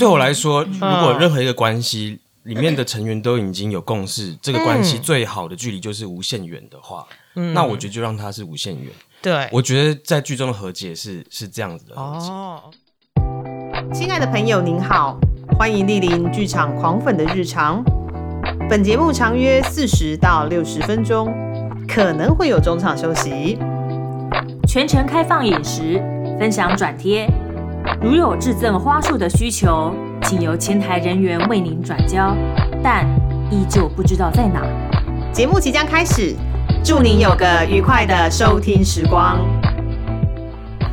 对我来说，如果任何一个关系里面的成员都已经有共识，这个关系最好的距离就是无限远的话，那我觉得就让它是无限远。对，我觉得在剧中的和解是是这样子的和解。哦，亲爱的朋友您好，欢迎莅临剧场狂粉的日常。本节目长约四十到六十分钟，可能会有中场休息。全程开放饮食，分享转贴。如有致赠花束的需求，请由前台人员为您转交，但依旧不知道在哪。节目即将开始，祝您有个愉快的收听时光。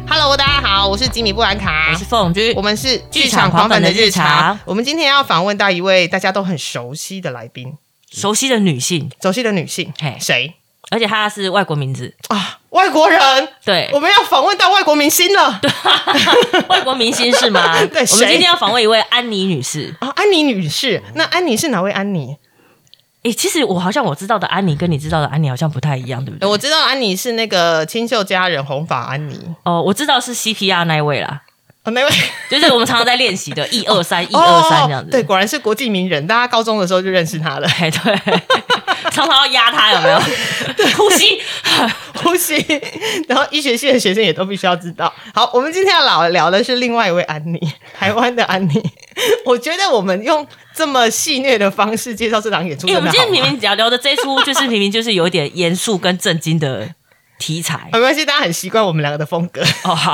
Hello，大家好，我是吉米布兰卡，我是凤君，我们是剧场狂粉的日常。我们今天要访问到一位大家都很熟悉的来宾，熟悉的女性，熟悉的女性，嘿谁而且她是外国名字，啊？外国人。对我，们要访问到外国明星了。外国明星是吗？对我们今天要访问一位安妮女士。啊，安妮女士，那安妮是哪位安妮？诶，其实我好像我知道的安妮跟你知道的安妮好像不太一样，对不对？我知道安妮是那个清秀佳人红发安妮，哦，我知道是 CPR 那一位啦，哦，那位就是我们常常在练习的，一二三，一二三这样子。哦对，果然是国际名人，大家高中的时候就认识他了。哎，对，常常要压他，有没有？呼吸。呼吸，然后医学系的学生也都必须要知道。好，我们今天要聊聊的是另外一位安妮，台湾的安妮。我觉得我们用这么戏谑的方式介绍这场演出，哎、我们今天明明明聊聊的这一出，就是明明就是有一点严肃跟震惊的题材。没关系，大家很习惯我们两个的风格。哦，好，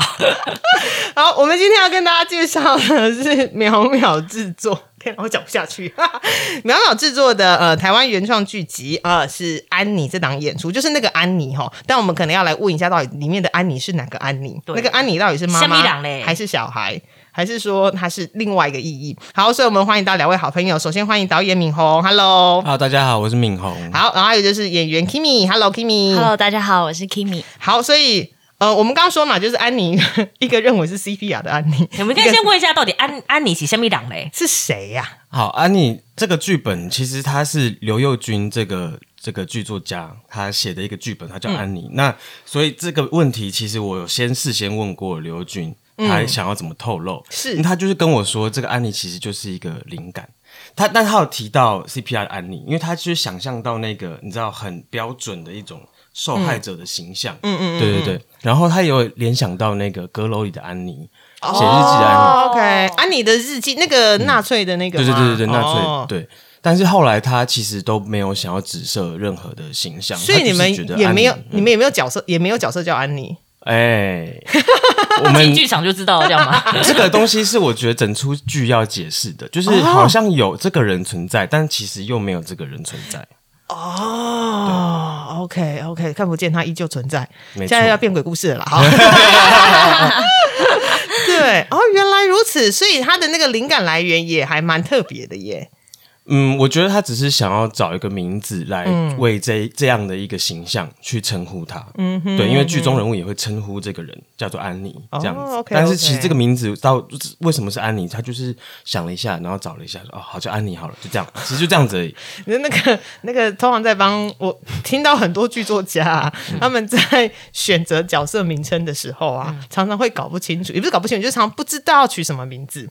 好，我们今天要跟大家介绍的是淼淼制作。天哪，我讲不下去。淼淼制作的呃台湾原创剧集呃是安妮这档演出，就是那个安妮哈。但我们可能要来问一下，到底里面的安妮是哪个安妮？对那个安妮到底是妈妈还是小孩？还是说它是另外一个意义？好，所以我们欢迎到两位好朋友。首先欢迎导演敏红，Hello。啊，大家好，我是敏红。好，然后还有就是演员 Kimi，Hello Kimi。Hello，大家好，我是 Kimi。好，所以呃，我们刚刚说嘛，就是安妮 一个认为是 CPR 的安妮，我们可以先问一下，到底安安妮是什么人嘞？是谁呀、好，安妮这个剧本其实他是刘幼军这个这个剧作家他写的一个剧本，他叫安妮。那所以这个问题其实我有先事先问过刘幼军，他想要怎么透露？是他就是跟我说，这个安妮其实就是一个灵感。他但他有提到 CPR 的安妮，因为他就是想象到那个你知道很标准的一种受害者的形象。嗯嗯对对对。然后他也有联想到那个阁楼里的安妮，写日记的安妮。哦，OK，安妮的日记，那个纳粹的那个吗，对对对对对，纳粹、哦对。但是后来他其实都没有想要指涉任何的形象，所以你们也没有你们也没有角色，也没有角色叫安妮。哎，我进们剧场就知道了，这样吗？这个东西是我觉得整出剧要解释的，就是好像有这个人存在，但其实又没有这个人存在。哦，OK OK，看不见它依旧存在。现在要变鬼故事了啦，好。对，哦，原来如此，所以它的那个灵感来源也还蛮特别的耶。嗯，我觉得他只是想要找一个名字来嗯为这这样的一个形象去称呼他。嗯哼对，因为剧中人物也会称呼这个人叫做安妮这样子。哦，OK，但是其实这个名字到为什么是安妮，他就是想了一下，然后找了一下，说哦，好叫安妮好了，就这样，其实就这样子而已。你的那个那个，通常在帮我听到很多剧作家、啊，他们在选择角色名称的时候啊，常常会搞不清楚，也不是搞不清楚，就是常常不知道要取什么名字。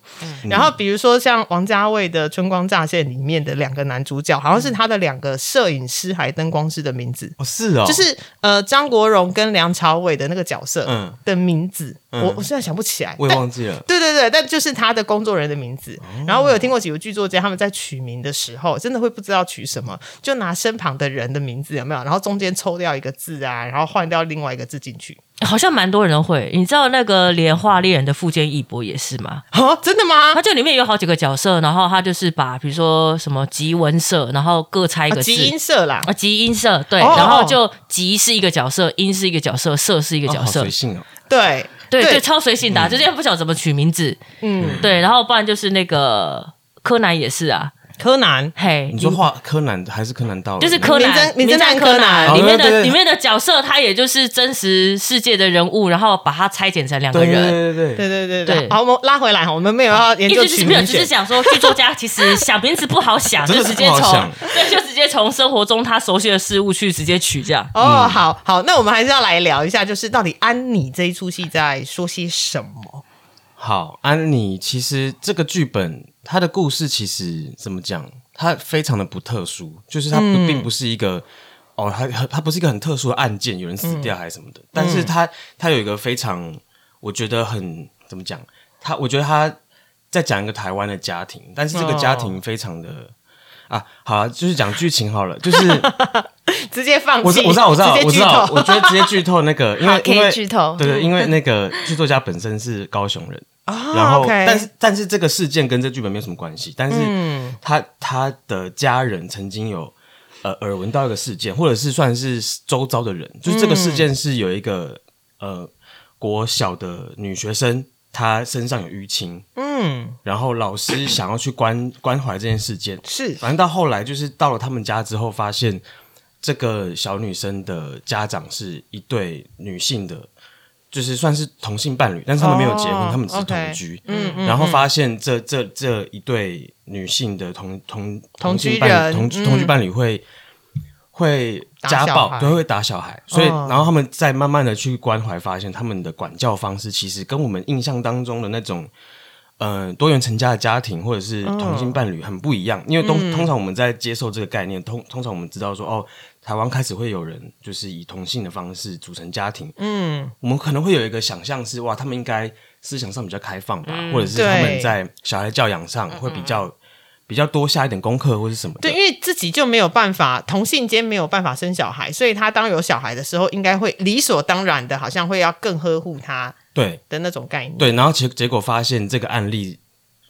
然后比如说像王家卫的《春光乍现》里面的两个男主角，好像是他的两个摄影师还灯光师的名字。哦，是哦，就是呃，张国荣跟梁朝伟的那个角色嗯。的名字，嗯我我现在想不起来，我也忘记了。对对对，但就是他的工作人员的名字。哦然后我有听过几个剧作家他们在取名的时候，真的会不知道取什么，就拿身旁的人的名字有没有，然后中间抽掉一个字啊，然后换掉另外一个字进去。好像蛮多人会。你知道那个《莲花猎人》的富坚义博也是吗？哦，真的吗？他就里面有好几个角色，然后他就是把比如说什么吉文社，然后各猜一个字。啊音社啦，啊，吉音社对，哦然后就吉是一个角色，音是一个角色，社是一个角色，随性哦。对对对。对，超随性的、啊，就这样不晓得怎么取名字，嗯，对，然后不然就是那个柯南也是啊，柯南。嘿，你说画柯南还是柯南道尔？就是柯南名侦名侦探柯柯南里面的哦对对对里面的角色，他也就是真实世界的人物，然后把它拆解成两个对对人。对对对对对对对好，我们拉回来哈，我们没有要研究意思就是没有，取名选。只是想说剧作家 其实想名字不好想，就直接从对，就直接从生活中他熟悉的事物去直接取这样。哦，好好，那我们还是要来聊一下，就是到底安妮这一出戏在说些什么？好，安妮，其实这个剧本它的故事其实怎么讲？他非常的不特殊，就是他不、嗯并不是一个哦，它它不是一个很特殊的案件，有人死掉还是什么的。嗯但是他他有一个非常，我觉得很怎么讲？他我觉得他在讲一个台湾的家庭，但是这个家庭非常的。啊，好啊，就是讲剧情好了，就是直接放弃。我知我知道我知道我知道，我觉得直接剧透那个，因好可以为因为剧透对对，因为那个剧作家本身是高雄人，啊然后 OK 但是但是这个事件跟这剧本没有什么关系，但是嗯他他的家人曾经有呃耳闻到一个事件，或者是算是周遭的人，就是这个事件是有一个呃国小的女学生，她身上有淤青，嗯，然后老师想要去关关怀这件事件，是反正到后来就是到了他们家之后，发现这个小女生的家长是一对女性的，就是算是同性伴侣，但是他们没有结婚，哦他们只是同居。嗯嗯然后发现这这这一对女性的同同同居性伴侣同同居伴侣会。会家暴对，会打小孩，所以，哦然后他们再慢慢的去关怀，发现他们的管教方式其实跟我们印象当中的那种，呃，多元成家的家庭或者是同性伴侣很不一样。因为通通常我们在接受这个概念，通通常我们知道说，哦，台湾开始会有人就是以同性的方式组成家庭，嗯，我们可能会有一个想象是，哇，他们应该思想上比较开放吧，或者是他们在小孩教养上会比较比较多下一点功课或是什么的。对，因为自己就没有办法，同性间没有办法生小孩，所以他当有小孩的时候，应该会理所当然的，好像会要更呵护他对。的那种概念。对，然后结结果发现这个案例，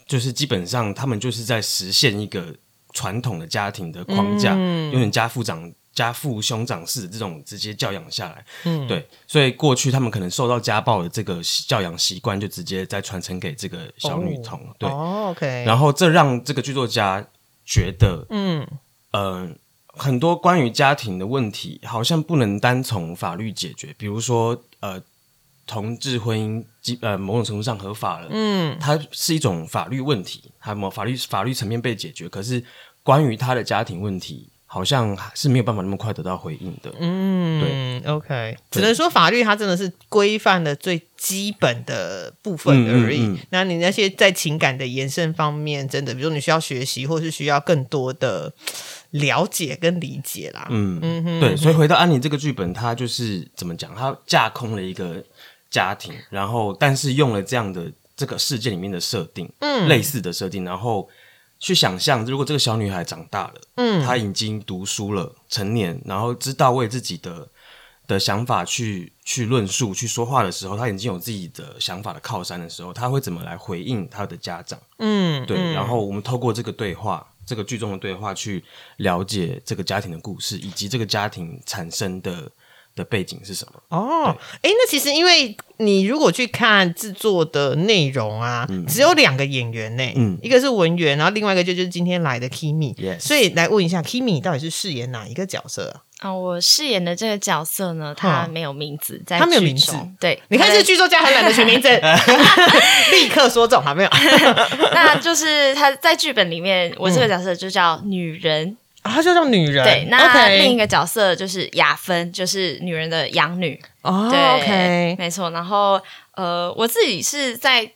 就是基本上他们就是在实现一个传统的家庭的框架，嗯。有点家父长家父兄长式的这种直接教养下来。嗯，对，所以过去他们可能受到家暴的这个教养习惯，就直接再传承给这个小女童。对，哦，OK，然后这让这个剧作家觉得，嗯，呃，很多关于家庭的问题，好像不能单从法律解决。比如说，呃，同志婚姻基呃某种程度上合法了，嗯，它是一种法律问题，它某法律法律层面被解决。可是关于他的家庭问题，好像是没有办法那么快得到回应的。嗯对，OK，只能说法律它真的是规范的最基本的部分而已。嗯嗯嗯那你那些在情感的延伸方面，真的，比如你需要学习，或是需要更多的了解跟理解啦。嗯嗯对，所以回到安妮这个剧本，它就是怎么讲？它架空了一个家庭，然后但是用了这样的这个事件里面的设定，嗯，类似的设定，然后去想象，如果这个小女孩长大了，嗯，她已经读书了，成年，然后知道为自己的的想法去去论述、去说话的时候，她已经有自己的想法的靠山的时候，她会怎么来回应她的家长？嗯，对，然后我们透过这个对话，这个剧中的对话，去了解这个家庭的故事，以及这个家庭产生的的背景是什么。哦，哎，那其实因为你如果去看制作的内容啊，只有两个演员呢，嗯一个是文员，然后另外一个就就是今天来的 Kimi，、Yes 所以来问一下 Kimi 你到底是饰演哪一个角色啊？啊、我饰演的这个角色呢，他没有名字，在他没有剧名字中对，你看这剧作家很懒得取名字，立刻说中，好没有？那就是他在剧本里面，我这个角色就叫女人。啊她就叫女人，对，那另一个角色就是雅芬，就是女人的养女。哦对，OK，没错。然后呃，我自己是在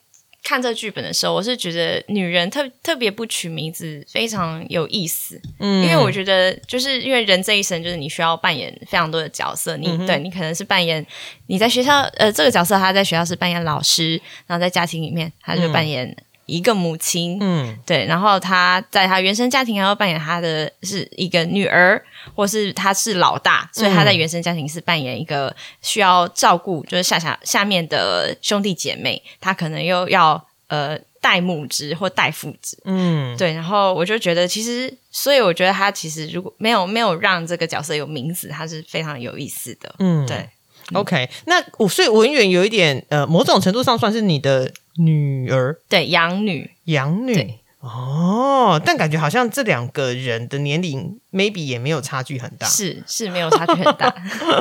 看这剧本的时候，我是觉得女人特特别不取名字非常有意思，嗯。因为我觉得就是因为人这一生就是你需要扮演非常多的角色，你、对你可能是扮演你在学校呃这个角色他在学校是扮演老师，然后在家庭里面他就扮演一个母亲，嗯。对，然后他在他原生家庭还要扮演他的是一个女儿，或是他是老大，所以他在原生家庭是扮演一个需要照顾，就是下下下面的兄弟姐妹，他可能又要呃带母职或带父职，嗯，对，然后我就觉得其实，所以我觉得他其实如果没有没有让这个角色有名字，他是非常有意思的，嗯。对。OK，那我所以文远有一点呃，某种程度上算是你的女儿。对，养女，养女对。哦，但感觉好像这两个人的年龄 maybe 也没有差距很大。是是没有差距很大，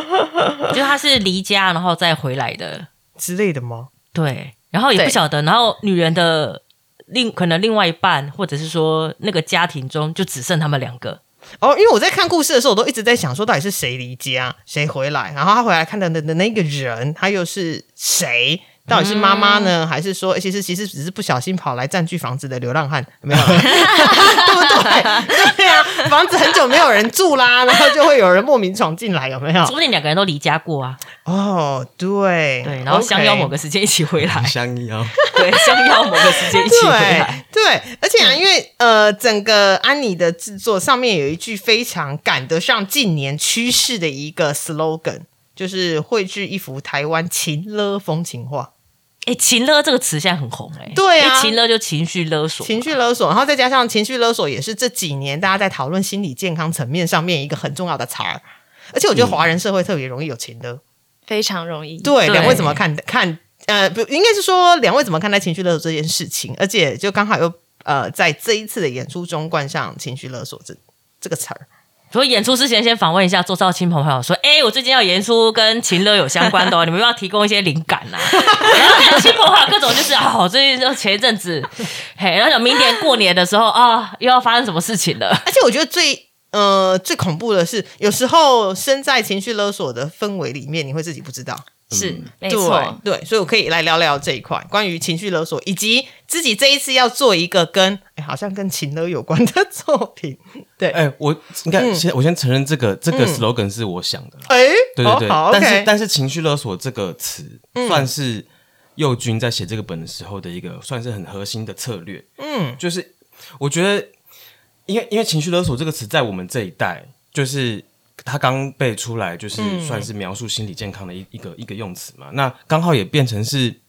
就是他是离家然后再回来的，之类的吗？对，然后也不晓得，然后女人的另可能另外一半，或者是说那个家庭中就只剩他们两个，哦，因为我在看故事的时候，我都一直在想说，到底是谁离家，谁回来，然后他回来看的的的那个人，他又是谁？到底是妈妈呢，还是说其实其实只是不小心跑来占据房子的流浪汉？没有，对不对？房子很久没有人住啦，然后就会有人莫名闯进来，有没有说？不定两个人都离家过啊。哦，对对，然后相邀某个时间一起回来，相邀，对，相邀某个时间一起回来，对，而且啊，因为呃，整个安妮的制作上面有一句非常赶得上近年趋势的一个 slogan，就是绘制一幅台湾情勒风情画。哎，情勒这个词现在很红哎，对啊，情勒就情绪勒索，情绪勒索，然后再加上情绪勒索，也是这几年大家在讨论心理健康层面上面一个很重要的词儿。而且我觉得华人社会特别容易有情勒，非常容易。对，两位怎么看？看呃，不，应该是说两位怎么看待情绪勒索这件事情？而且就刚好又呃，在这一次的演出中冠上情绪勒索这这个词儿。所以演出之前先访问一下周少卿朋友，说：“哎，我最近要演出跟情乐有相关的，你们要提供一些灵感呐。”然后亲朋好友各种就是哦，最近就前一阵子，嘿，然后想明年过年的时候啊，又要发生什么事情了。而且我觉得最呃最恐怖的是，有时候身在情绪勒索的氛围里面，你会自己不知道。是没错，对，所以我可以来聊聊这一块关于情绪勒索，以及自己这一次要做一个跟哎好像跟情勒有关的作品。对，哎，我应该先我先承认这个这个 slogan 是我想的。哎，对对对，但是但是情绪勒索这个词算是右军在写这个本的时候的一个算是很核心的策略。嗯，就是我觉得，因为因为情绪勒索这个词在我们这一代就是。他刚背出来，就是算是描述心理健康的一一个一个用词嘛。那刚好也变成是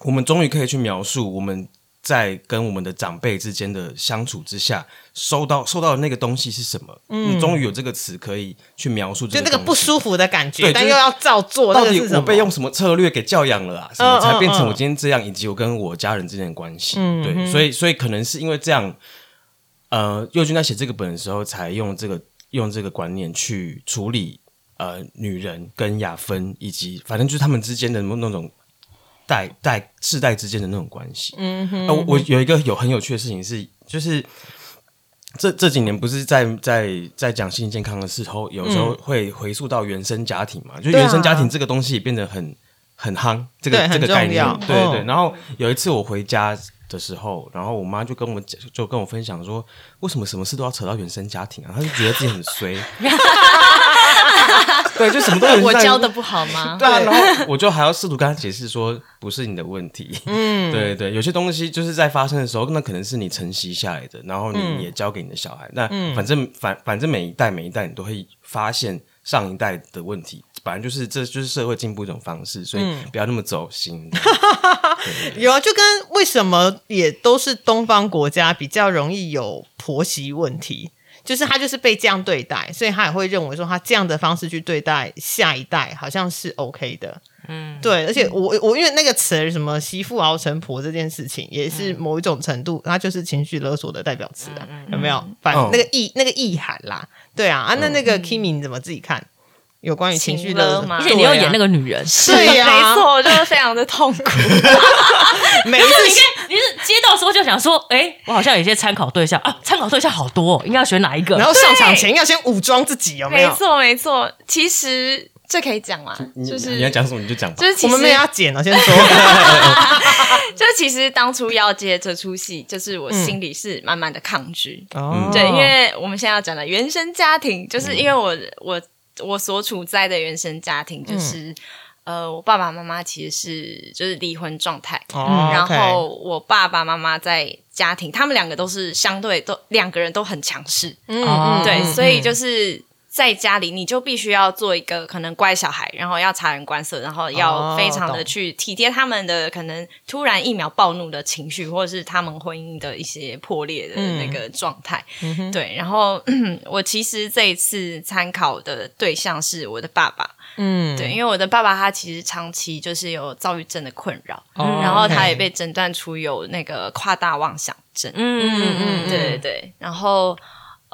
我们终于可以去描述我们在跟我们的长辈之间的相处之下，收到收到的那个东西是什么。嗯，终于有这个词可以去描述，就那个不舒服的感觉，但又要照做。到底我被用什么策略给教养了啊？什么才变成我今天这样？以及我跟我家人之间的关系？对，所以所以可能是因为这样，呃，右军在写这个本的时候才用这个。用这个观念去处理呃女人跟雅芬以及反正就是他们之间的那种代代世代之间的那种关系。嗯哼，我我有一个有很有趣的事情是，就是这这几年不是在在在讲心理健康的时候，有时候会回溯到原生家庭嘛，就原生家庭这个东西也变得很很夯，这个这个概念，对对。然后有一次我回家。的时候，然后我妈就跟我讲，就跟我分享说，为什么什么事都要扯到原生家庭啊？她就觉得自己很衰，对，就什么都我教的不好吗？对啊，然后我就还要试图跟她解释说，不是你的问题，嗯，对对，有些东西就是在发生的时候，那可能是你承袭下来的，然后你也教给你的小孩，那反正反反正每一代每一代你都会发现上一代的问题。反正就是，这就是社会进步一种方式，所以不要那么走心。有啊，就跟为什么也都是东方国家比较容易有婆媳问题，就是他就是被这样对待，所以他也会认为说他这样的方式去对待下一代好像是 OK 的。嗯，对，而且我我因为那个词什么媳妇熬成婆这件事情，也是某一种程度，它就是情绪勒索的代表词啊，有没有？反那个意那个意涵啦，对啊啊，那那个 Kimi 你怎么自己看？有关于情绪的吗？而且你要演那个女人，对呀，没错，就是非常的痛苦。每次你你是接到时候就想说，哎，我好像有些参考对象啊，参考对象好多，应该要选哪一个？然后上场前要先武装自己，有没有？没错，没错。其实这可以讲嘛，就是你要讲什么你就讲，就是我们没有要剪了，先说。就其实当初要接这出戏，就是我心里是慢慢的抗拒。哦，对，因为我们现在要讲的原生家庭，就是因为我我。我所处在的原生家庭就是，呃，我爸爸妈妈其实是就是离婚状态，然后我爸爸妈妈在家庭，他们两个都是相对都两个人都很强势，嗯，对，所以就是。在家里，你就必须要做一个可能乖小孩，然后要察言观色，然后要非常的去体贴他们的可能突然一秒暴怒的情绪，或者是他们婚姻的一些破裂的那个状态。对，然后 我其实这一次参考的对象是我的爸爸。嗯，对，因为我的爸爸他其实长期就是有躁郁症的困扰，然后他也被诊断出有那个夸大妄想症。嗯嗯嗯，对对对，然后。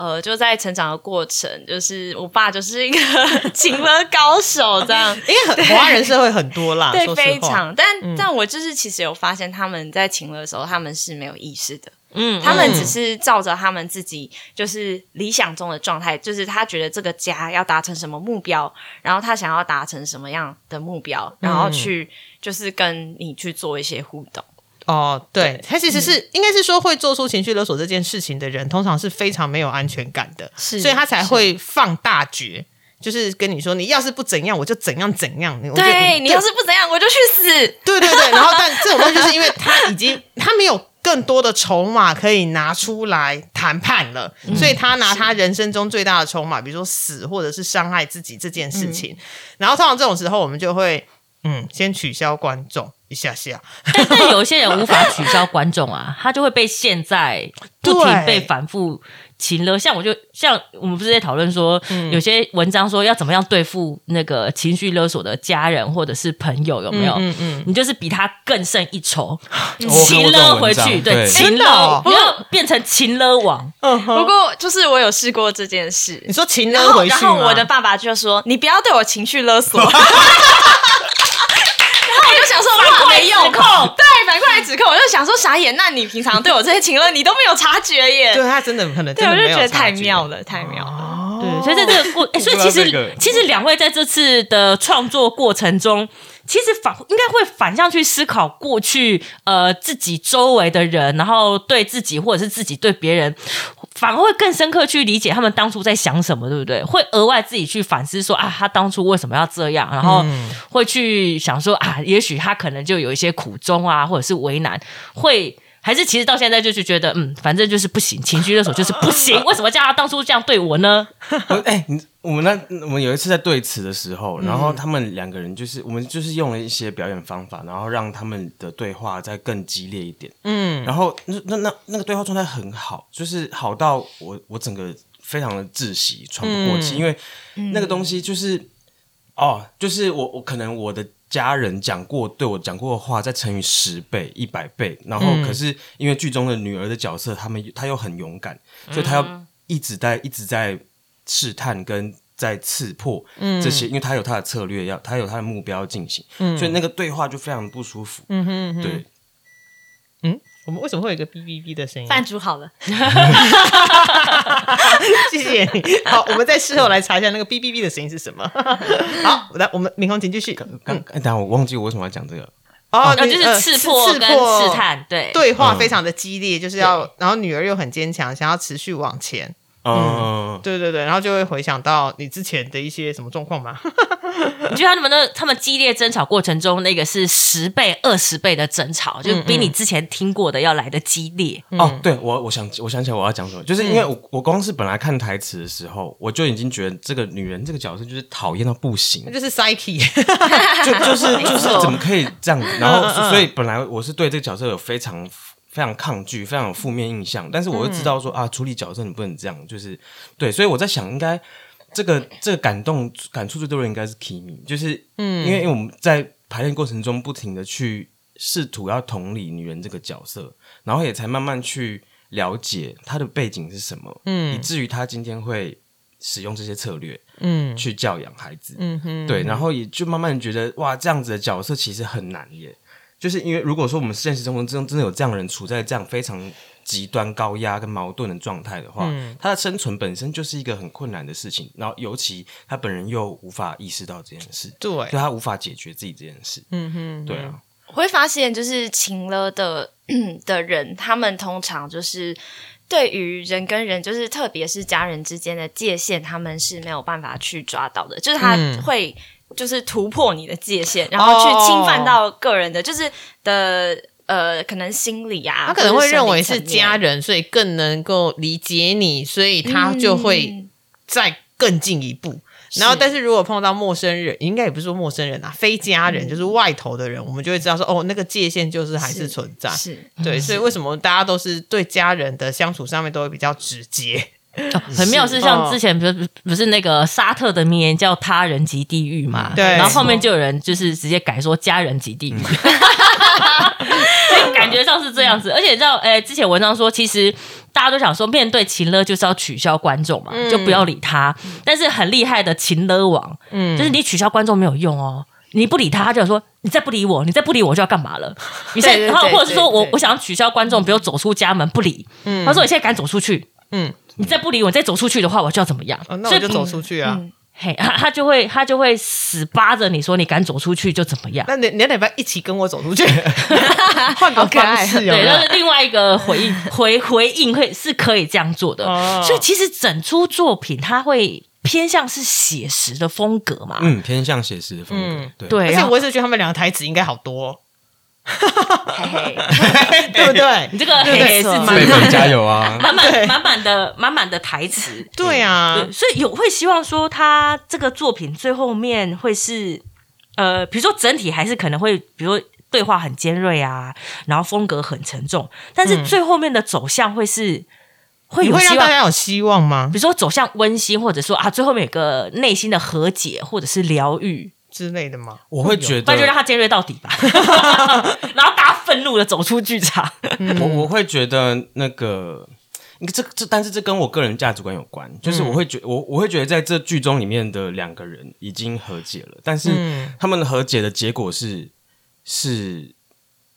呃，就在成长的过程，就是我爸就是一个 情勒高手，这样，因为很华人社会很多啦，对，非常。但但我就是其实有发现，他们在情勒的时候，他们是没有意识的，嗯，他们只是照着他们自己就是理想中的状态，就是他觉得这个家要达成什么目标，然后他想要达成什么样的目标，然后去就是跟你去做一些互动。哦，对，他其实是、应该是说会做出情绪勒索这件事情的人，通常是非常没有安全感的，是所以他才会放大决，就是跟你说，你要是不怎样，我就怎样怎样。对你要是不怎样，我就去死。对对对，然后但这种东西就是因为他已经他没有更多的筹码可以拿出来谈判了，所以他拿他人生中最大的筹码，比如说死或者是伤害自己这件事情，然后通常这种时候我们就会嗯先取消观众一下下，但但有一些人无法取消观众啊，他就会被现在不停 被反复情了。像我就像我们不是在讨论说，嗯有些文章说要怎么样对付那个情绪勒索的家人或者是朋友，有没有？嗯嗯你就是比他更胜一筹，情这种勒回去，对情真的哦勒，你要变成情勒王。不过就是我有试过这件事你，说情然后然勒回去然后我的爸爸就说：“你不要对我情绪勒索。” 我就想说，哇，没用，指控对，反过来指控，我就想说傻眼。那你平常对我这些情论，你都没有察觉耶？对他真的可能对，真的没我就觉得有察觉太妙了，太妙了。对，所以在这个过，哎、所以其实、其实两位在这次的创作过程中，其实反应该会反向去思考过去呃自己周围的人，然后对自己或者是自己对别人，反而会更深刻去理解他们当初在想什么，对不对？会额外自己去反思说啊，他当初为什么要这样，然后会去想说啊，也许他可能就有一些苦衷啊，或者是为难，会。还是其实到现在就是觉得，嗯，反正就是不行，情绪勒索就是不行。为什么叫他当初这样对我呢？我哎、你我们那我们有一次在对词的时候，然嗯后他们两个人就是我们就是用了一些表演方法，然后让他们的对话再更激烈一点。嗯，然后那那那那个对话状态很好，就是好到我我整个非常的窒息，喘不过嗯气，因为那个东西就是哦，就是我我可能我的。家人讲过对我讲过的话，再乘以十倍、一百倍，然后嗯。可是因为剧中的女儿的角色，他们她又很勇敢，所以她要一直在一直在试探跟在刺破这些，因为他有他的策略要，他有他的目标要进行，所以那个对话就非常不舒服。嗯哼哼，对，嗯，我们为什么会有一个哔哔哔的声音？饭煮好了，谢谢你。好，我们在事后来查一下那个哔哔哔的声音是什么。好，来，我们明空请继续。刚刚，等一下我忘记我为什么要讲这个。哦啊，你就是呃刺破刺破试探，对对话非常的激烈，就是要，然后女儿又很坚强，想要持续往前。嗯，对对对，然后就会回想到你之前的一些什么状况嘛？你觉得他们的他们激烈争吵过程中，那个是十倍、二十倍的争吵，就比你之前听过的要来的激烈。哦，对我我想我想起来我要讲什么，就是因为我我光是本来看台词的时候，我就已经觉得这个女人这个角色就是讨厌到不行那，就是 psyche。就就是 就是怎么可以这样子？然后所以本来我是对这个角色有非常。非常抗拒，非常有负面印象，但是我会知道说、啊，处理角色你不能这样，就是对，所以我在想，应该这个这个感动感触最多的应该是 Kimi，就是嗯，因为因为我们在排练过程中不停的去试图要同理女人这个角色，然后也才慢慢去了解她的背景是什么，嗯，以至于她今天会使用这些策略，嗯。去教养孩子，嗯哼，对，然后也就慢慢觉得哇，这样子的角色其实很难耶。就是因为如果说我们现实生活中真真的有这样的人处在这样非常极端高压跟矛盾的状态的话，他的生存本身就是一个很困难的事情。然后尤其他本人又无法意识到这件事，对就他无法解决自己这件事。嗯哼，对啊，我会发现，就是情了的 的人，他们通常就是对于人跟人，就是特别是家人之间的界限，他们是没有办法去抓到的，就是他嗯会就是突破你的界限，然后去侵犯到个人的，就是的呃，可能心理啊，他可能会认为是家人，所以更能够理解你，所以他就会嗯再更进一步。然后，但是如果碰到陌生人，应该也不是说陌生人啊，非家人，就是外头的人，我们就会知道说，哦，那个界限就是还是存在。是对，所以为什么大家都是对家人的相处上面都会比较直接？哦很妙是像之前不是不是那个沙特的名言叫“他人即地狱”嘛，对。然后后面就有人就是直接改说“家人即地狱”，所以 感觉上是这样子。而且你知道，诶，之前文章说，其实大家都想说，面对秦勒就是要取消观众嘛，就不要理他。但是很厉害的秦勒王，嗯，就是你取消观众没有用哦。你不理他，他就说你再不理我，你再不理我就要干嘛了？你现在，然后或者是说我我想要取消观众，比如走出家门不理，他说你现在敢走出去，嗯，你再不理我，你再走出去的话，我就要怎么样？啊，那所以我就走出去啊。嘿，他他就会他就会死扒着你说你敢走出去就怎么样。那你你要不要一起跟我走出去？换个方式有对，没有那是另外一个回应 回回应会是可以这样做的。哦所以其实整出作品它会偏向是写实的风格嘛。嗯，偏向写实的风格嗯，对对，而且我一直觉得他们两个台词应该好多哦，嘿嘿，对不对？你这个嘿嘿是 满贝加油啊！满满满满的满满的台词。对啊对，，所以有会希望说他这个作品最后面会是呃，比如说整体还是可能会，比如说对话很尖锐啊，然后风格很沉重，但是最后面的走向会是、会有希大家有希望吗比？如说走向温馨，或者说啊，最后面有个内心的和解，或者是疗愈，之类的吗？我会觉得，那就让得，他尖锐到底吧。然后大家愤怒的走出剧场。我我会觉得那个。这这，但是这跟我个人价值观有关，就是我会觉我我会觉得在这剧中里面的两个人已经和解了，但是他们的和解的结果是是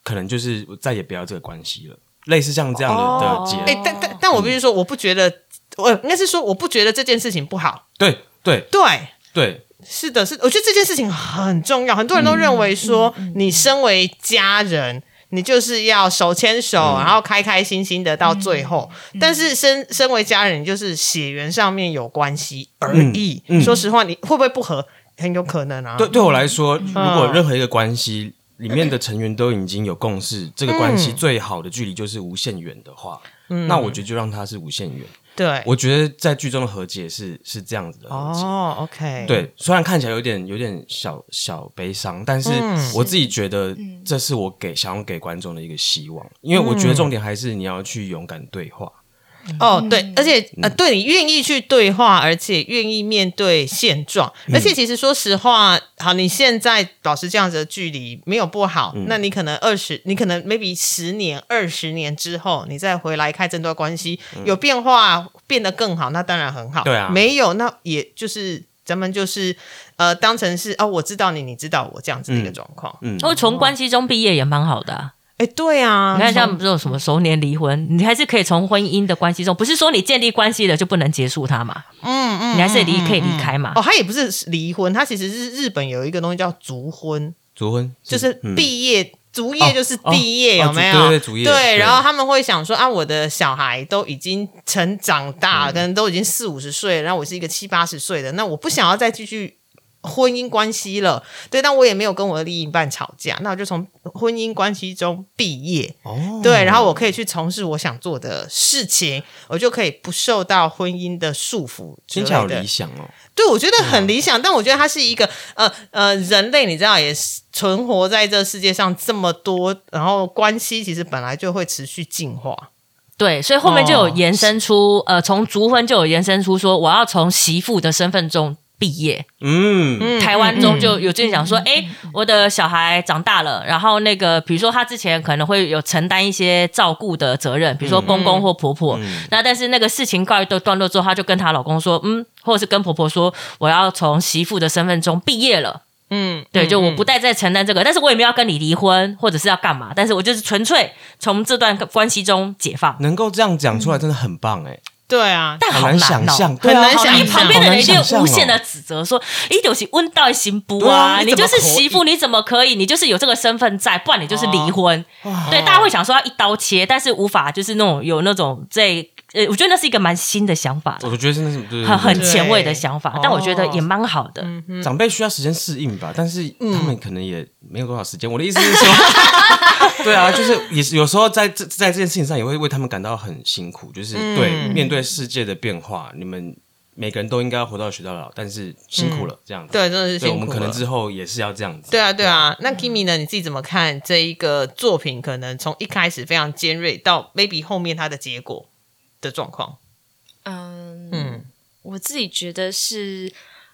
可能就是再也不要这个关系了，类似像这样的、的结，哎，但但但我必须说，我不觉得，我应该是说，我不觉得这件事情不好。对对对，对，是的，是，我觉得这件事情很重要。很多人都认为说，你身为家人，你就是要手牵手，然后开开心心的到最后。但是身身为家人，就是血缘上面有关系而已。说实话，你会不会不合？很有可能啊。对，对我来说，如果任何一个关系里面的成员都已经有共识，这个关系最好的距离就是无限远的话，那我觉得就让它是无限远。对，我觉得在剧中的和解是是这样子的和解。哦，OK，，对，虽然看起来有点有点小小悲伤，但是我自己觉得这是我给想要给观众的一个希望，因为我觉得重点还是你要去勇敢对话。哦，对，而且呃，对你愿意去对话，而且愿意面对现状，而且其实说实话，好，你现在保持这样子的距离没有不好，那你可能二十，你可能 maybe 十年、二十年之后，你再回来看这段关系有变化，变得更好，那当然很好。对啊。没有，那也就是咱们就是呃，当成是哦，我知道你，你知道我这样子的一个状况。嗯，或者从关系中毕业也蛮好的、啊。哎，对啊，你看，像不是有什么熟年离婚，你还是可以从婚姻的关系中，不是说你建立关系了就不能结束它嘛？嗯嗯，你还是离可以离开嘛？哦，他也不是离婚，他其实是日本有一个东西叫族婚。族婚就是嗯毕业。卒业就是毕业，哦有没有？哦对对对卒业对然后他们会想说啊，我的小孩都已经成长大，嗯可能都已经四五十岁了，然后我是一个七八十岁的，那我不想要再继续婚姻关系了，对，但我也没有跟我的另一半吵架，那我就从婚姻关系中毕业，哦，对，然后我可以去从事我想做的事情，我就可以不受到婚姻的束缚之类的听起来好理。想哦。对，我觉得很理想，但我觉得它是一个呃呃，人类你知道也是存活在这世界上这么多，然后关系其实本来就会持续进化。对，所以后面就哦有延伸出，呃，从族婚就有延伸出说，我要从媳妇的身份中毕业。嗯，台湾中就有这样讲说，哎、我的小孩长大了，然后那个比如说他之前可能会有承担一些照顾的责任，比如说公公或婆婆，那但是那个事情告一段落之后，她就跟她老公说，嗯，或者是跟婆婆说，我要从媳妇的身份中毕业了。嗯，对，就我不再再承担这个，但是我也没有要跟你离婚，或者是要干嘛，但是我就是纯粹从这段关系中解放。能够这样讲出来真的很棒哎，对啊，但好好难想象，很难想好你旁边的人一定无限的指责说：“你就是温到行不对啊。啊？你就是媳妇，你怎么可以？你就是有这个身份在，不然你就是离婚。对，大家会想说要一刀切，但是无法就是那种有那种在呃，我觉得那是一个蛮新的想法，我觉得真的是很很前卫的想法，但我觉得也蛮好的。对长辈需要时间适应吧，但是他们可能也没有多少时间。我的意思是说，对啊，就是也是有时候在这在这件事情上也会为他们感到很辛苦，就是对面对世界的变化，你们每个人都应该要活到学到老，但是辛苦了这样子。对，真的是对，辛苦了。我们可能之后也是要这样子。对啊，对啊。那 Kimi 呢？你自己怎么看这一个作品？可能从一开始非常尖锐，到 maybe 后面它的结果的状况。嗯嗯。我自己觉得是，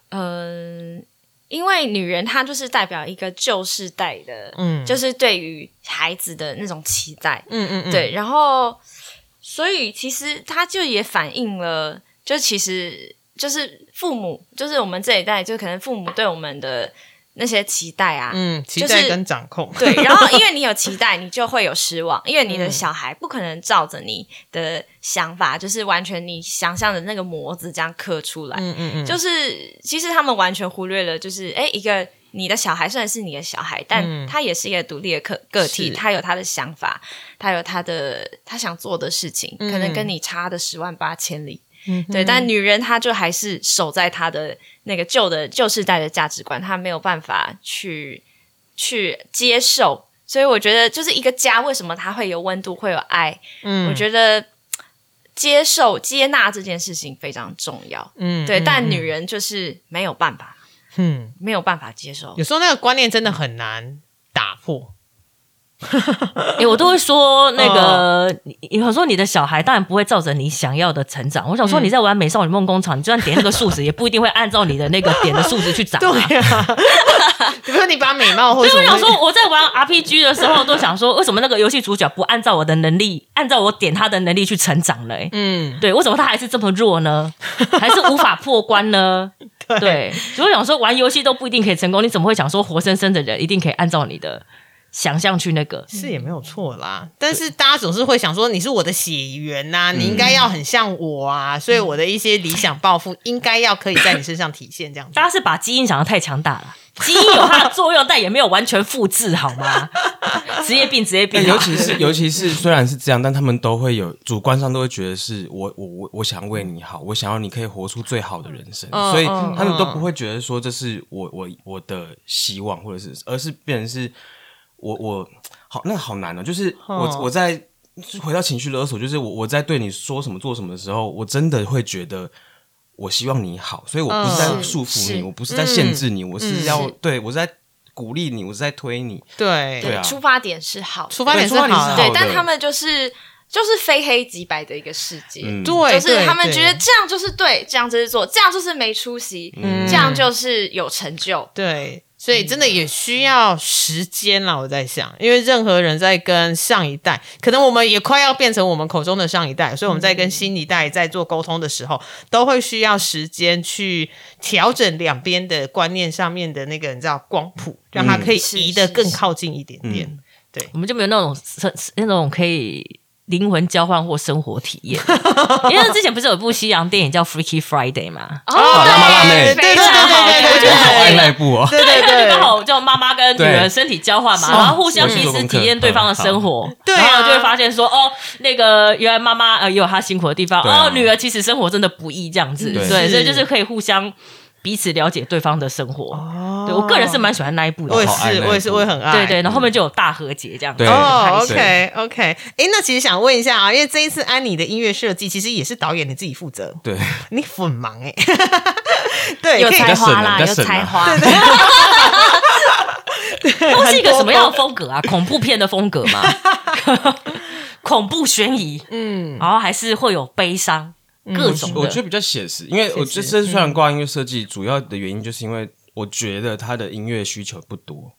嗯、因为女人她就是代表一个旧世代的，嗯。就是对于孩子的那种期待，嗯嗯嗯，对，然后所以其实她就也反映了，就其实就是父母，就是我们这一代，就可能父母对我们的那些期待啊，嗯，期就是待跟掌控，对，然后因为你有期待，你就会有失望，因为你的小孩不可能照着你的想法，就是完全你想象的那个模子这样刻出来。嗯嗯嗯，就是其实他们完全忽略了，就是哎，一个你的小孩虽然是你的小孩，但他也是一个独立的个个体，他有他的想法，他有他的他想做的事情，可能跟你差的十万八千里。对，但女人她就还是守在她的那个旧的旧时代的价值观，她没有办法去去接受，所以我觉得就是一个家，为什么它会有温度，会有爱？嗯我觉得接受、接纳这件事情非常重要。对，嗯嗯但女人就是没有办法，嗯，没有办法接受有。时候那个观念真的很难打破。哎、我都会说那个，你有时候你的小孩当然不会照着你想要的成长。我想说你在玩美少女梦工厂，你就算点那个数值，也不一定会按照你的那个点的数值去长、啊。对呀，比如说你把美貌或所以我想说，我在玩 RPG 的时候，都想说，为什么那个游戏主角不按照我的能力，按照我点他的能力去成长嘞、嗯，对，为什么他还是这么弱呢？还是无法破关呢？对，所以我想说，玩游戏都不一定可以成功，你怎么会想说活生生的人一定可以按照你的想象去那个？是也没有错啦，但是大家总是会想说你是我的血缘呐、你应该要很像我啊，所以我的一些理想抱负应该要可以在你身上体现，这样子。大家是把基因想的太强大了，基因有它的作用，但也没有完全复制，好吗？职业病，职业病尤其是 尤其是虽然是这样，但他们都会有主观上都会觉得是我我我我想为你好，我想要你可以活出最好的人生，嗯所以嗯他们都不会觉得说这是我我我的希望，或者是而是变成是我我好那个好难哦，就是我嗯我在回到情绪勒索，就是我我在对你说什么做什么的时候，我真的会觉得。我希望你好，所以我不是在嗯束缚是你，我不是在限制你，我是要是对我是在鼓励你，我是在推你。对对啊出发点是好，出发点是好对但他们就是就是非黑即白的一个世界。嗯，对，就是他们觉得这样就是对，这样就是做，这样就是没出息，嗯这样就是有成就。对，所以真的也需要时间啦。我在想，因为任何人在跟上一代，可能我们也快要变成我们口中的上一代，所以我们在跟新一代在做沟通的时候，都会需要时间去调整两边的观念上面的那个你知道光谱，让它可以移得更靠近一点点。对我们就没有那种那种可以灵魂交换或生活体验。因为之前不是有一部西洋电影叫《Freaky Friday》嘛？哦辣妈辣妹。对对对我觉得好爱那一部哦。对对对，对，刚好叫妈妈跟女儿身体交换嘛，然后互相是彼此体验对方的生活，然后就会发现说，哦，那个原来妈妈呃也有她辛苦的地方，哦，女儿其实生活真的不易，这样子，对所以就是可以互相彼此了解对方的生活。对我个人是蛮喜欢那一部的。我也，是我也是，我也很爱。对对，然后后面就有大和解这样。子。哦，OK OK，哎，那其实想问一下啊，因为这一次安妮的音乐设计其实也是导演你自己负责，对，你很忙哎、对，有才华啦，有才华。都 是一个什么样的风格啊？恐怖片的风格吗？恐怖悬疑，嗯，然后还是会有悲伤，各种的。我觉得比较写实，因为我这次虽然挂音乐设计，主要的原因就是因为我觉得他的音乐需求不多。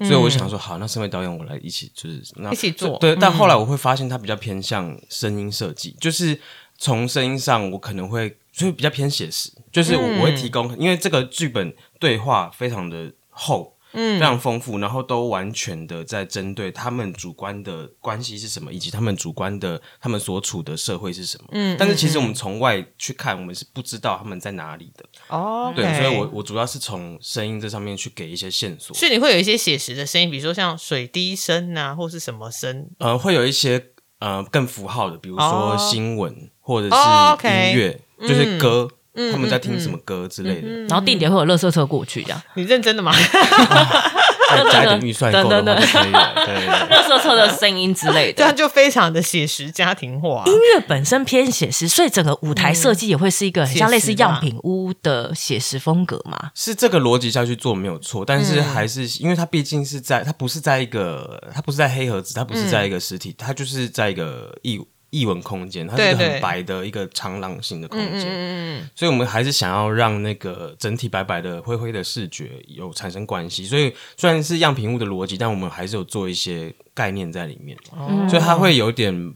所以我想说，好，那身为导演，我来一起就是那一起做对，但后来我会发现，他比较偏向声音设计，就是从声音上，我可能会所以比较偏写实，就是我我会提供，因为这个剧本对话非常的厚，嗯，非常丰富，然后都完全的在针对他们主观的关系是什么，以及他们主观的他们所处的社会是什么。嗯，但是其实我们从外去看，我们是不知道他们在哪里的。哦，对，所以我我主要是从声音这上面去给一些线索。所以你会有一些写实的声音，比如说像水滴声啊，或是什么声，呃，会有一些呃更符号的，比如说哦。新闻、或者哦是音乐，就是歌，嗯他们在听什么歌之类的。然后定点会有垃圾车过去，这样你认真的吗？再加一点 预算够的话就可以了。对对对。垃圾车的声音之类这样。就非常的写实家庭化、音乐本身偏写实，所以整个舞台设计也会是一个很像类似样品屋的写实风格嘛。是这个逻辑下去做没有错，但嗯是还是、因为它毕竟是在，它不是在一个，它不是在黑盒子，它不是在一个实体，它就是在一个异异文空间，它是一个很白的一个长廊型的空间，嗯嗯。所以我们还是想要让那个整体白白的灰灰的视觉有产生关系。所以虽然是样品屋的逻辑，但我们还是有做一些概念在里面，哦。所以它会有点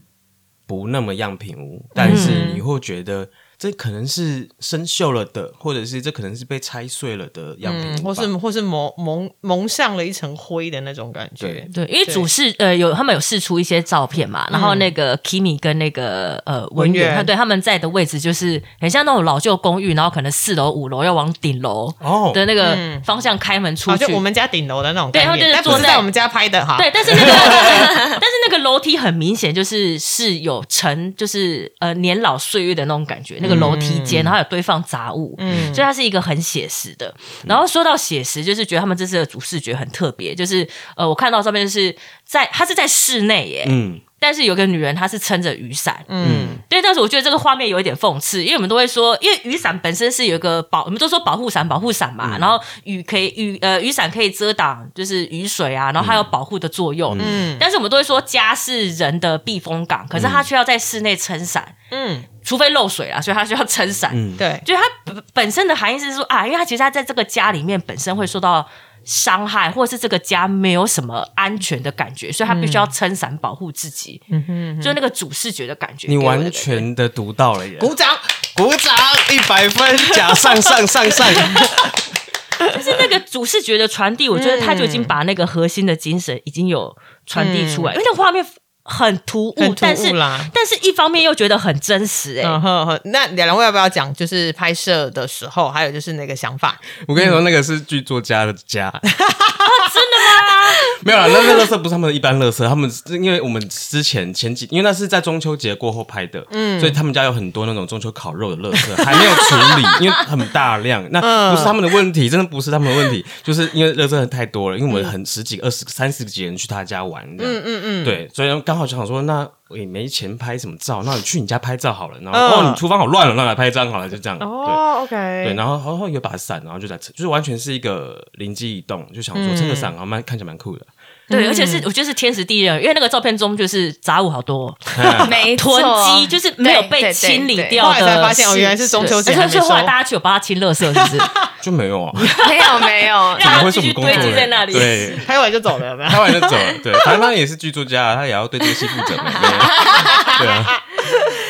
不那么样品屋，但是你会觉得这可能是生锈了的，或者是这可能是被拆碎了的样品、嗯，或是或是蒙蒙蒙上了一层灰的那种感觉。对。对，因为主视呃有他们有试出一些照片嘛，然后那个 Kimi 跟那个呃文文员员，他对他们在的位置就是很像那种老旧公寓，然后可能四楼五楼要往顶楼哦。的那个方向开门出去，好像我们家顶楼的那种对他们就是坐在在我们家拍的哈。对，但是那个 但是那个楼梯很明显就是是有沉，就是呃年老岁月的那种感觉，那个楼梯间，然后有堆放杂物，嗯，所以它是一个很写实的。然后说到写实，就是觉得他们这次的主视觉很特别，就是呃我看到照片就是在它是在室内耶，嗯。但是有个女人她是撑着雨伞，嗯，对，但是我觉得这个画面有一点讽刺，因为我们都会说，因为雨伞本身是有一个保，我们都说保护伞，保护伞嘛，然后雨可以雨呃雨伞可以遮挡就是雨水啊，然后它有保护的作用，嗯，但是我们都会说家是人的避风港，可是它却要在室内撑伞，嗯，除非漏水啊，所以他需要撑伞，嗯，对，就是它本本身的含义是说啊，因为他其实它在这个家里面本身会受到。伤害，或者是这个家没有什么安全的感觉，所以他必须要撑伞保护自己，嗯哼，就那个主视觉的感觉，你完全的读到了耶！鼓掌。鼓掌，一百分，假上上上上。就是那个主视觉的传递，我觉得他就已经把那个核心的精神已经有传递出来，因为那个画面很突兀，突兀但是啦但是一方面又觉得很真实、哎、嗯哼哼，那两位要不要讲？就是拍摄的时候，还有就是那个想法。我跟你说，那个是剧作家的家，真的吗？没有啦，那那乐色不是他们的一般乐色，他们是因为我们之前前几，因为那是在中秋节过后拍的，嗯，所以他们家有很多那种中秋烤肉的乐色 还没有处理，因为很大量，那不是他们的问题，真的不是他们的问题，就是因为乐色太多了，因为我们很十几、二十、三十几人去他家玩，嗯嗯嗯，对，所以刚好就想说，那我也没钱拍什么照，那你去你家拍照好了，然后、嗯哦，你厨房好乱了，那来拍一张好了，就这样，对。哦，OK，对，然后然后有把伞，然后就在撑，就是完全是一个灵机一动，就想说撑个伞，好蛮看起来蛮酷的。对，而且是我觉得是天时地利人，因为那个照片中就是杂物好多，没错囤积就是没有被清理掉的，后来才发现哦原来是中秋节所以后来大家去有帮他清垃圾，是不是？就没有啊，没 有没有，怎么会让他继续是我们工作堆积在人那里。对，拍完就走了，有没有？拍完就走了。对，反正他也是剧作家，他也要对这个戏负责嘛。对对啊，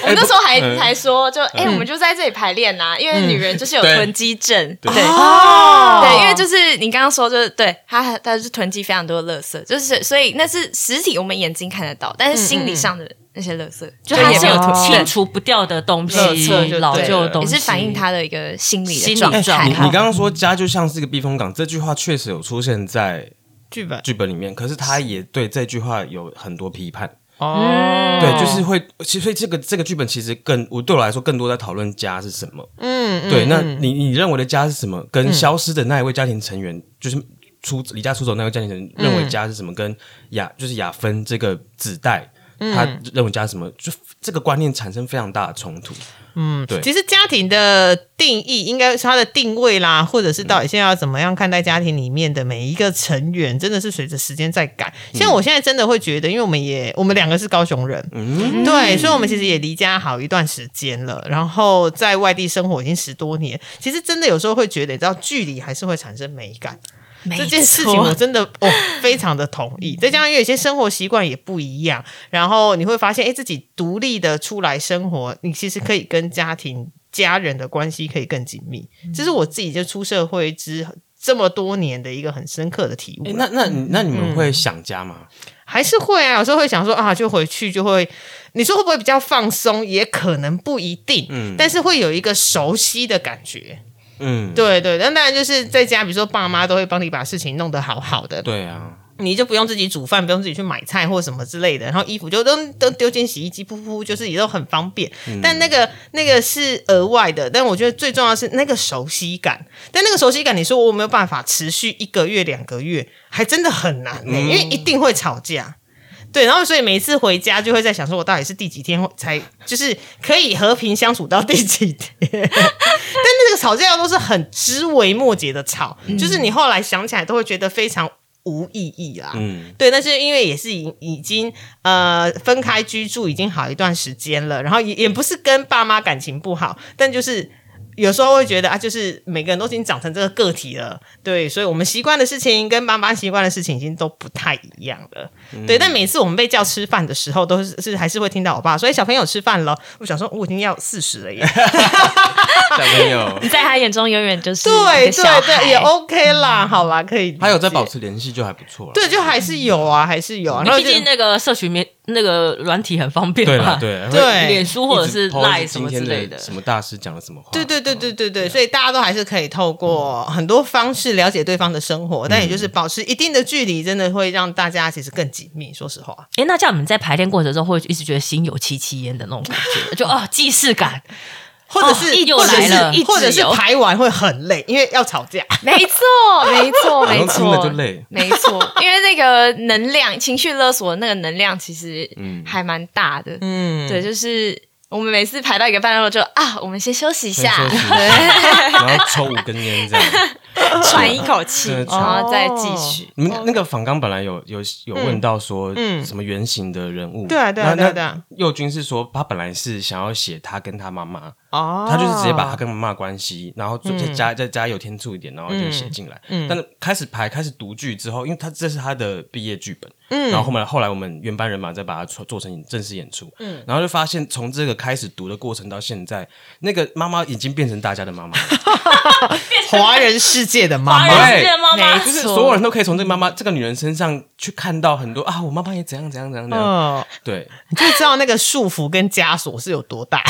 我们那时候还嗯还说，就哎，我们就在这里排练呐，因为女人就是有囤积症，对对哦对，因为就是你刚刚说，就是对她她是囤积非常多的垃圾，就是所以那是实体我们眼睛看得到，但是心理上的那些垃圾，就它是有也没有囤清除不掉的东西老旧的东西，也是反映她的一个心理心状态。状态你你刚刚说家就像是一个避风港，这句话确实有出现在剧本剧本里面，可是他也对这句话有很多批判。哦，对，就是会，其实所以这个这个剧本其实更我对我来说更多在讨论家是什么。嗯，对，那你你认为的家是什么？跟消失的那一位家庭成员，就是出离家出走那位家庭成员认为家是什么？跟雅就是雅芬这个子代，他认为家什么？就这个观念产生非常大的冲突。嗯，对，其实家庭的定义应该是它的定位啦，或者是到底现在要怎么样看待家庭里面的每一个成员，真的是随着时间在改。像我现在真的会觉得，因为我们也我们两个是高雄人，嗯，对，所以我们其实也离家好一段时间了，然后在外地生活已经十多年，其实真的有时候会觉得，你知道，距离还是会产生美感。没这件事情我真的哦非常的同意，再加上因为有些生活习惯也不一样，然后你会发现，哎，自己独立的出来生活，你其实可以跟家庭、家人的关系可以更紧密。这是我自己就出社会之这么多年的一个很深刻的体悟。那那那你们会想家吗？还是会啊，有时候会想说啊，就回去就会，你说会不会比较放松？也可能不一定，嗯但是会有一个熟悉的感觉。嗯，对对，那当然就是在家，比如说爸妈都会帮你把事情弄得好好的，对啊，你就不用自己煮饭，不用自己去买菜或什么之类的，然后衣服就都都丢进洗衣机，噗噗，就是也都很方便。但那个那个是额外的，但我觉得最重要的是那个熟悉感。但那个熟悉感，你说我有没有办法持续一个月、两个月，还真的很难呢、因为一定会吵架。对，然后所以每次回家就会在想，说我到底是第几天才就是可以和平相处到第几天？但那个吵架都是很枝微末节的吵，就是你后来想起来都会觉得非常无意义啦。嗯，对，但是因为也是已已经呃分开居住已经好一段时间了，然后也也不是跟爸妈感情不好，但就是有时候会觉得啊，就是每个人都已经长成这个个体了，对，所以我们习惯的事情跟妈妈习惯的事情已经都不太一样了，对。但每次我们被叫吃饭的时候，都是是还是会听到我爸说：“哎，小朋友吃饭了。”我想说，我已经要四十了耶。小朋友 你在他眼中永远就是对对对，也 OK 啦，好啦，可以理解。他有在保持联系就还不错了。对，就还是有啊，还是有啊。然后毕竟那个社群面那个软体很方便嘛对了，，对对脸书或者是一直 po Line 什么之类的。什么大师讲了什么话？对对对对对对，所以大家都还是可以透过很多方式了解对方的生活，但也就是保持一定的距离，真的会让大家其实更紧密。说实话，哎，那这样你们在排练过程中会一直觉得心有戚戚焉的那种感觉，就哦既视感，或者是、哦又或者来了是或者是排完会很累，因为要吵架。没错，没错，没错，就累没错，因为那个能量、情绪勒索的那个能量，其实还蛮大的。嗯，对，就是我们每次排到一个半路就啊，我们先休息一下，然后抽五根烟这样。喘一口气，然后再继续。你们那个访刚本来有有有问到说，嗯。什么原型的人物？对啊对啊对啊对啊。那佑君是说，他本来是想要写他跟他妈妈，哦，他就是直接把他跟妈妈的关系，然后再再加再加有天助一点，然后就写进来。嗯。但是开始排开始读剧之后，因为他这是他的毕业剧本，嗯。然后后面后来我们原班人马再把它做做成正式演出，嗯。然后就发现从这个开始读的过程到现在，那个妈妈已经变成大家的妈妈了，华人世界的妈华妈。人世界的妈妈。没就是所有人都可以从这个妈妈这个女人身上去看到很多啊，我妈妈也怎样怎样怎样怎样，嗯，对。你就知道那个束缚跟枷锁是有多大。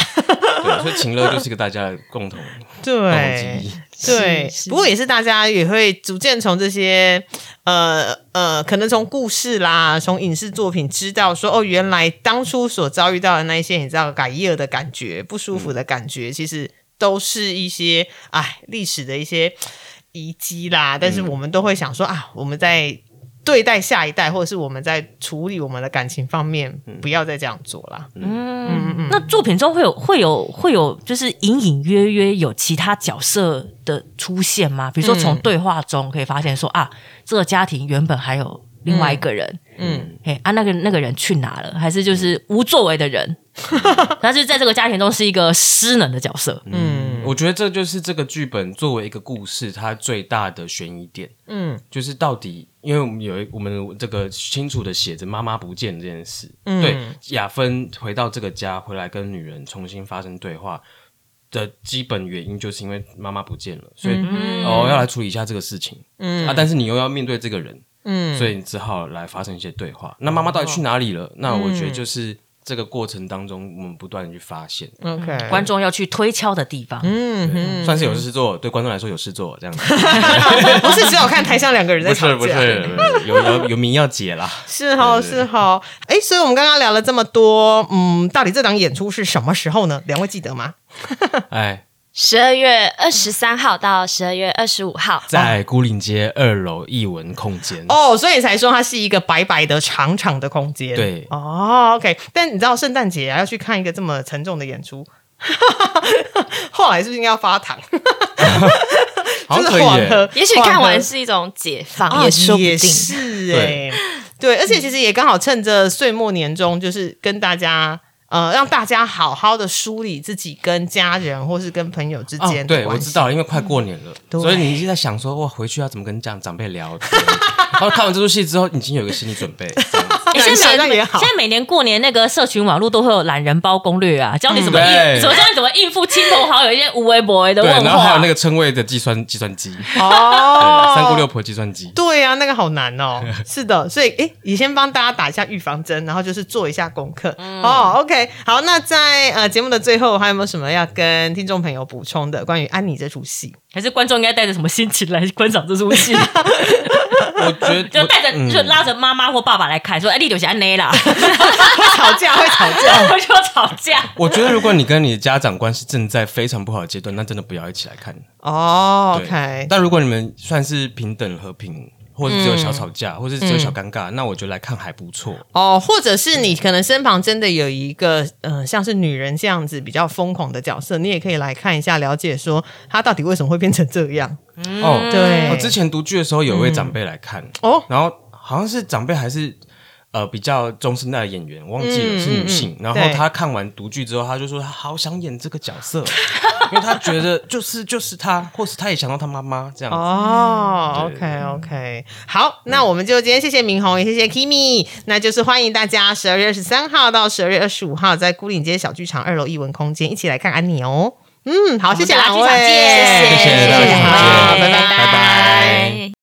对，所以情乐就是一个大家的共同 对记忆。对，不过也是大家也会逐渐从这些呃呃，可能从故事啦，从影视作品知道说，哦，原来当初所遭遇到的那一些你知道改业的感觉、不舒服的感觉，其实都是一些哎历史的一些遗迹啦。但是我们都会想说啊，我们在。对待下一代，或者是我们在处理我们的感情方面，不要再这样做啦。嗯，那作品中会有会有会有就是隐隐约约有其他角色的出现吗？比如说从对话中可以发现说、啊，这个家庭原本还有另外一个人，嗯，嘿啊，那个那个人去哪了？还是就是无作为的人？但是在这个家庭中是一个失能的角色。嗯我觉得这就是这个剧本作为一个故事，它最大的悬疑点，嗯。就是到底，因为我们有一我们这个清楚的写着妈妈不见这件事，对雅芬回到这个家，回来跟女人重新发生对话的基本原因，就是因为妈妈不见了，所以、哦要来处理一下这个事情，嗯。啊，但是你又要面对这个人，嗯，所以你只好来发生一些对话。那妈妈到底去哪里了？那我觉得就是这个过程当中，我们不断的去发现，OK，观众要去推敲的地方，嗯，算是有事做，对观众来说有事做这样子。不是只有看台上两个人在不吵架，是不是，有有有名要解啦。是哈是哈。哎，所以我们刚刚聊了这么多，嗯，到底这档演出是什么时候呢？两位记得吗？哎，十二月二十三号到十二月二十五号，在孤岭街二楼艺文空间。哦，所以才说它是一个白白的长长的空间。对哦，OK。但你知道圣诞节啊，要去看一个这么沉重的演出，后来是不是应该要发糖？好像可以也许看完是一种解放，啊也说不定。是哎、对，而且其实也刚好趁着岁末年终，就是跟大家呃，让大家好好的梳理自己跟家人或是跟朋友之哦间，的对。我知道，因为快过年了，对所以你一直在想说，哇，回去要怎么跟长长辈聊天。然后看完这出戏之后，已经有一个心理准备。现在每现在每年过年那个社群网络都会有懒人包攻略啊，教你怎么应，对怎么教你怎么应付亲朋好友一些无微不微的对，问话然后还有那。个称谓的计算计算机，哦，三姑六婆计算机。对呀、那个好难哦。是的，所以哎，你先帮大家打一下预防针，然后就是做一下功课。嗯哦，OK，好，那在呃节目的最后，还有没有什么要跟听众朋友补充的关于安妮这出戏？还是观众应该带着什么心情来 观赏这出戏？我觉得就带着嗯就拉着妈妈或爸爸来看，说：“哎，你留下内啦，会 吵架，会吵架。会说吵架。我觉得如果你跟你的家长关系正在非常不好的阶段，那真的不要一起来看。哦对，OK，但如果你们算是平等和平，或者只有小吵嗯架，或者只有小尴尬，那我觉得来看还不错。哦，或者是你可能身旁真的有一个呃，像是女人这样子比较疯狂的角色，你也可以来看一下，了解说她到底为什么会变成这样。哦，对我之前读剧的时候，有一位长辈来看，哦，然后好像是长辈还是呃比较中生代的演员，忘记了嗯是女性。然后她看完独剧之后，她就说她好想演这个角色，因为她觉得就是就是她，或是她也想到她妈妈这样子。哦对，OK OK，好，那我们就今天谢谢明宏，也谢谢 Kimi，那就是欢迎大家十二月二十三号到十二月二十五号在孤岭街小剧场二楼艺文空间一起来看安妮哦。嗯，好，谢谢两位，我们大家剧场见谢谢大家拜拜拜拜。